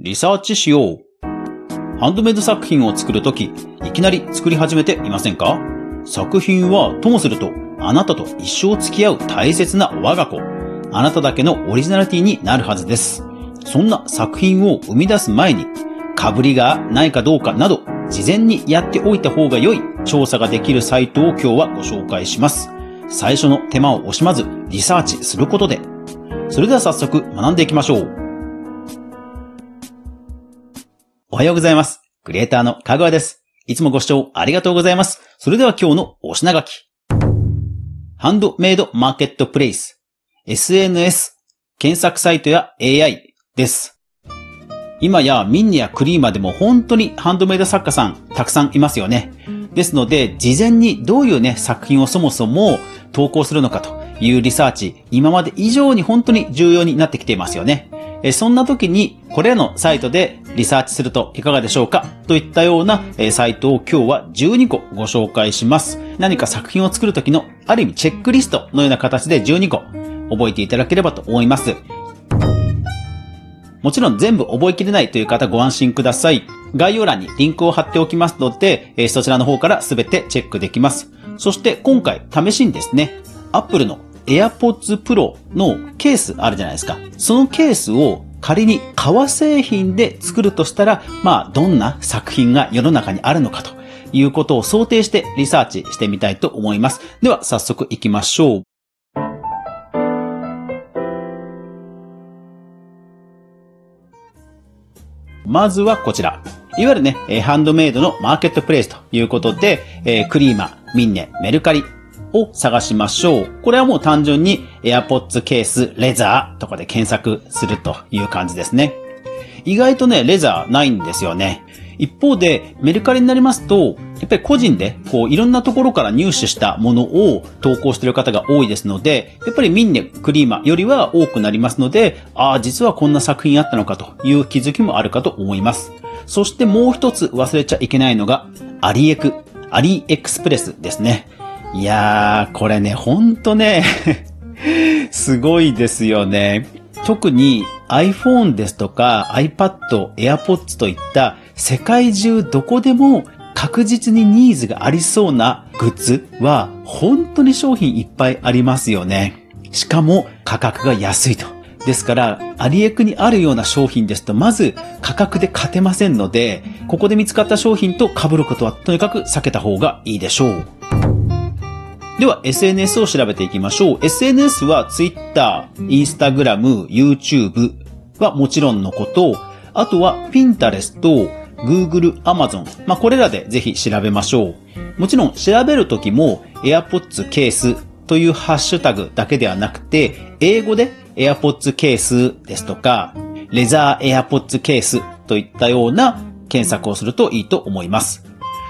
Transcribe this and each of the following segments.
リサーチしよう。ハンドメイド作品を作るとき、いきなり作り始めていませんか？作品はともすると、あなたと一生付き合う大切な我が子。あなただけのオリジナリティになるはずです。そんな作品を生み出す前に、被りがないかどうかなど、事前にやっておいた方が良い調査ができるサイトを今日はご紹介します。最初の手間を惜しまずリサーチすることで。それでは早速学んでいきましょう。おはようございます。クリエイターのかぐわです。いつもご視聴ありがとうございます。それでは今日のお品書き。ハンドメイドマーケットプレイス、SNS、検索サイトや AI です。今やミンネやクリーマでも本当にハンドメイド作家さんたくさんいますよね。ですので、事前にどういうね、作品をそもそも投稿するのかというリサーチ、今まで以上に本当に重要になってきていますよね。そんな時に、これらのサイトでリサーチするといかがでしょうか？といったようなサイトを今日は12個ご紹介します。何か作品を作る時のある意味チェックリストのような形で12個覚えていただければと思います。もちろん全部覚えきれないという方ご安心ください。概要欄にリンクを貼っておきますので、そちらの方からすべてチェックできます。そして今回試しにですね、Apple の AirPods Pro のケースあるじゃないですか。そのケースを仮に革製品で作るとしたら、まあ、どんな作品が世の中にあるのかということを想定してリサーチしてみたいと思います。では、早速行きましょう。まずはこちら。いわゆるね、ハンドメイドのマーケットプレイスということで、えー、クリーマ、ミンネ、メルカリを探しましょう。これはもう単純に AirPods ケース、レザーとかで検索するという感じですね。意外とね、レザーないんですよね。一方で、メルカリになりますと、やっぱり個人で、こう、いろんなところから入手したものを投稿している方が多いですので、やっぱりミンネ、クリーマよりは多くなりますので、ああ、実はこんな作品あったのかという気づきもあるかと思います。そしてもう一つ忘れちゃいけないのが、アリエク、アリエクスプレスですね。いやー、これね、ほんとね すごいですよね。特に iPhone ですとか iPad、AirPods といった世界中どこでも確実にニーズがありそうなグッズは本当に商品いっぱいありますよね。しかも価格が安いと。ですから、アリエクにあるような商品ですと、まず価格で勝てませんので、ここで見つかった商品と被ることはとにかく避けた方がいいでしょう。では、SNS を調べていきましょう。SNS は Twitter、Instagram、YouTube はもちろんのこと、あとは Pinterest、Google、Amazon。まあ、これらでぜひ調べましょう。もちろん調べるときも AirPods ケースというハッシュタグだけではなくて、英語で AirPods ケースですとか、レザー AirPods ケースといったような検索をするといいと思います。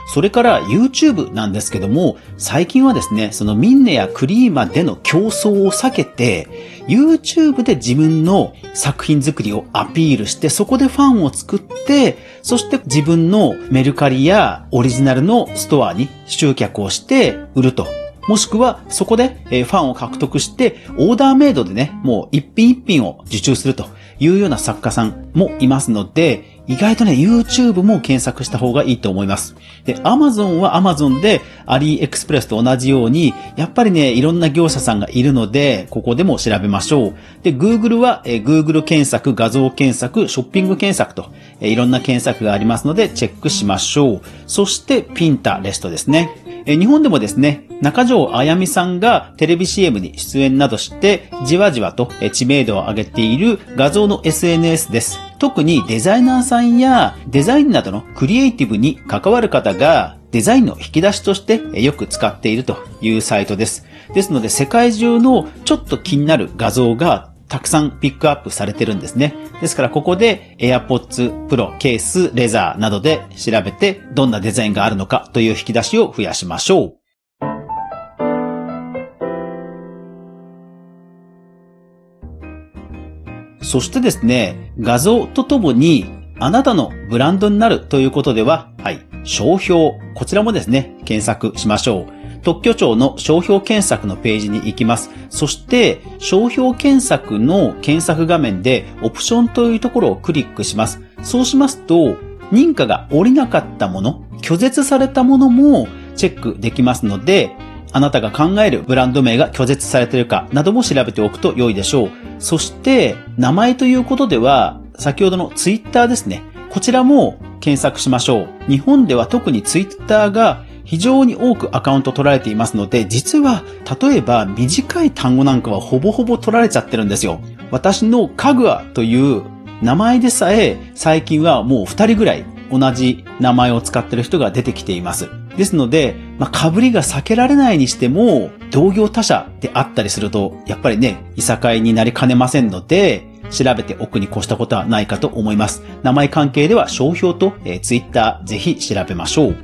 それから YouTube なんですけども、最近はですね、そのミンネやクリーマでの競争を避けて、YouTube で自分の作品作りをアピールして、そこでファンを作って、そして自分のメルカリやオリジナルのストアに集客をして売ると。もしくはそこでファンを獲得して、オーダーメイドでね、もう一品一品を受注するというような作家さんもいますので、意外とね、YouTube も検索した方がいいと思います。で、Amazon は Amazon で AliExpress と同じように、やっぱりね、いろんな業者さんがいるので、ここでも調べましょう。で、Google は、え Google 検索、画像検索、ショッピング検索と、えいろんな検索がありますので、チェックしましょう。そして、Pinterest ですね。え日本でもですね、中条あやみさんがテレビ CM に出演などして、じわじわと知名度を上げている画像の SNS です。特にデザイナーさんやデザインなどのクリエイティブに関わる方がデザインの引き出しとしてよく使っているというサイトです。ですので世界中のちょっと気になる画像がたくさんピックアップされてるんですね。ですからここで AirPods Pro ケース、レザーなどで調べてどんなデザインがあるのかという引き出しを増やしましょう。そしてですね、画像とともにあなたのブランドになるということでは、はい、商標、こちらもですね、検索しましょう。特許庁の商標検索のページに行きます。そして、商標検索の検索画面で、オプションというところをクリックします。そうしますと、認可が下りなかったもの、拒絶されたものもチェックできますので、あなたが考えるブランド名が拒絶されているかなども調べておくと良いでしょう。そして、名前ということでは、先ほどのツイッターですね。こちらも検索しましょう。日本では特にツイッターが非常に多くアカウント取られていますので、実は、例えば短い単語なんかはほぼほぼ取られちゃってるんですよ。私のカグアという名前でさえ最近はもう二人ぐらい同じ名前を使ってる人が出てきています。ですので、まあ、被りが避けられないにしても、同業他社であったりすると、やっぱりね、いさかいになりかねませんので、調べておくに越したことはないかと思います。名前関係では商標と、えー、Twitter ぜひ調べましょう。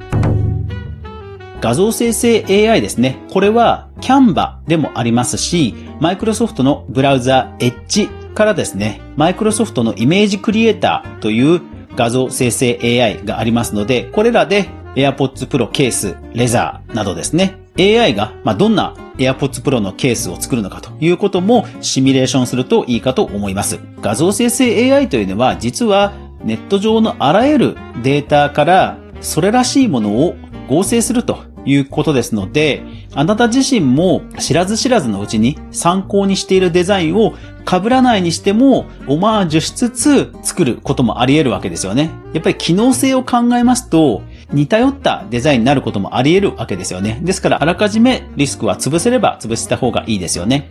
画像生成 AI ですね。これは Canva でもありますし、マイクロソフトのブラウザ Edge からですね、マイクロソフトのイメージクリエイターという画像生成 AI がありますので、これらで AirPods Pro ケース、レザーなどですね、AI が、まどんな AirPods Pro のケースを作るのかということもシミュレーションするといいかと思います。画像生成 AI というのは実はネット上のあらゆるデータからそれらしいものを合成するということですので、あなた自身も知らず知らずのうちに参考にしているデザインを被らないにしてもオマージュしつつ作ることもあり得るわけですよね。やっぱり機能性を考えますと、似通ったデザインになることもあり得るわけですよね。ですからあらかじめリスクは潰せれば潰した方がいいですよね。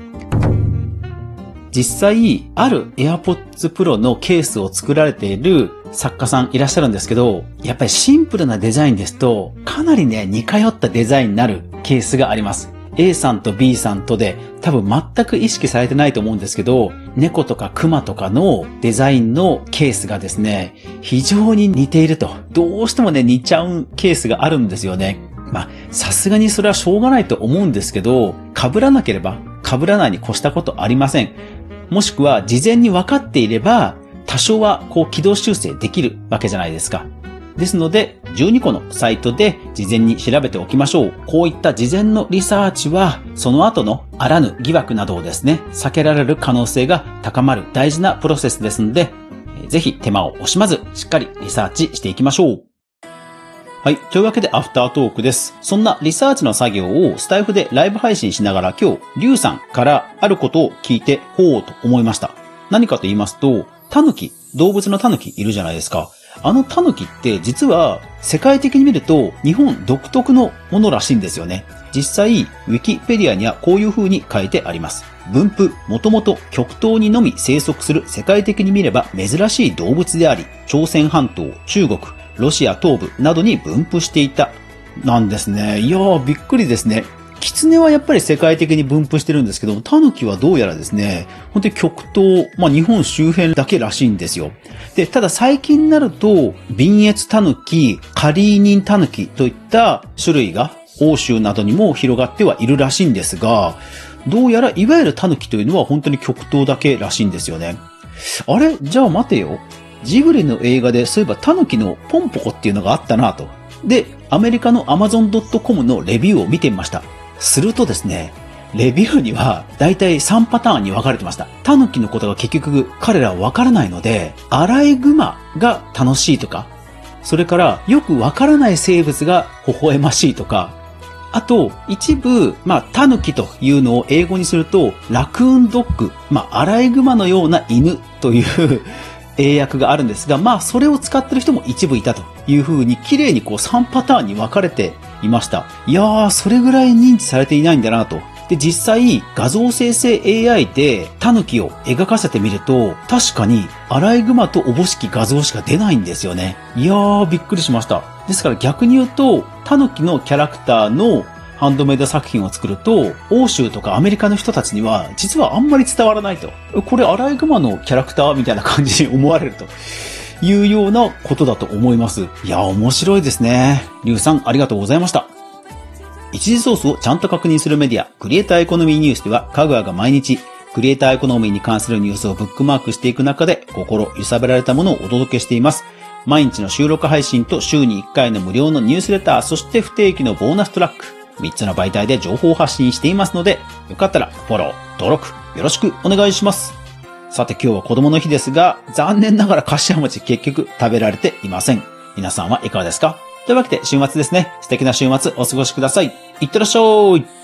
実際、ある AirPods Pro のケースを作られている作家さんいらっしゃるんですけど、やっぱりシンプルなデザインですと、かなりね、似通ったデザインになるケースがあります。A さんと B さんとで多分全く意識されてないと思うんですけど、猫とか熊とかのデザインのケースがですね、非常に似ていると。どうしてもね、似ちゃうケースがあるんですよね。まあ、さすがにそれはしょうがないと思うんですけど、被らなければ被らないに越したことありません。もしくは事前に分かっていれば、多少はこう軌道修正できるわけじゃないですか。ですので、12個のサイトで事前に調べておきましょう。こういった事前のリサーチは、その後のあらぬ疑惑などをですね、避けられる可能性が高まる大事なプロセスですので、ぜひ手間を惜しまず、しっかりリサーチしていきましょう。はい。というわけで、アフタートークです。そんなリサーチの作業をスタイフでライブ配信しながら今日、リュウさんからあることを聞いて、ほうと思いました。何かと言いますと、タヌキ、動物のタヌキいるじゃないですか。あのタヌキって実は世界的に見ると日本独特のものらしいんですよね。実際、ウィキペディアにはこういう風に書いてあります。分布、もともと極東にのみ生息する世界的に見れば珍しい動物であり、朝鮮半島、中国、ロシア東部などに分布していた。なんですね。いやー、びっくりですね。キツネはやっぱり世界的に分布してるんですけども、タヌキはどうやらですね、本当に極東、まあ日本周辺だけらしいんですよ。で、ただ最近になると、ビンエツタヌキ、カリーニンタヌキといった種類が欧州などにも広がってはいるらしいんですが、どうやらいわゆるタヌキというのは本当に極東だけらしいんですよね。あれ？じゃあ待てよ。ジブリの映画でそういえばタヌキのポンポコっていうのがあったなと。で、アメリカの Amazon.com のレビューを見てみました。するとですね、レビューには大体3パターンに分かれてました。タヌキのことが結局彼らは分からないので、アライグマが楽しいとか、それからよく分からない生物が微笑ましいとか、あと、一部、まあ、タヌキというのを英語にすると、ラクーンドッグ、まあ、アライグマのような犬という 英訳があるんですが、まあ、それを使ってる人も一部いたというふうに、綺麗にこう3パターンに分かれていました。いやー、それぐらい認知されていないんだなと。で、実際、画像生成 AI でタヌキを描かせてみると、確かにアライグマとおぼしき画像しか出ないんですよね。いやー、びっくりしました。ですから逆に言うと、タヌキのキャラクターのハンドメイド作品を作ると、欧州とかアメリカの人たちには、実はあんまり伝わらないと。これアライグマのキャラクターみたいな感じに思われると。いうようなことだと思います。いや、面白いですね。リュウさん、ありがとうございました。一時ソースをちゃんと確認するメディア、クリエイターエコノミーニュースでは、カグアが毎日、クリエイターエコノミーに関するニュースをブックマークしていく中で、心揺さぶられたものをお届けしています。毎日の収録配信と週に1回の無料のニュースレター、そして不定期のボーナストラック。3つの媒体で情報を発信していますので、よかったらフォロー、登録、よろしくお願いします。さて今日は子供の日ですが、残念ながら柏餅結局食べられていません。皆さんはいかがですか？というわけで週末ですね。素敵な週末お過ごしください。いってらっしゃい。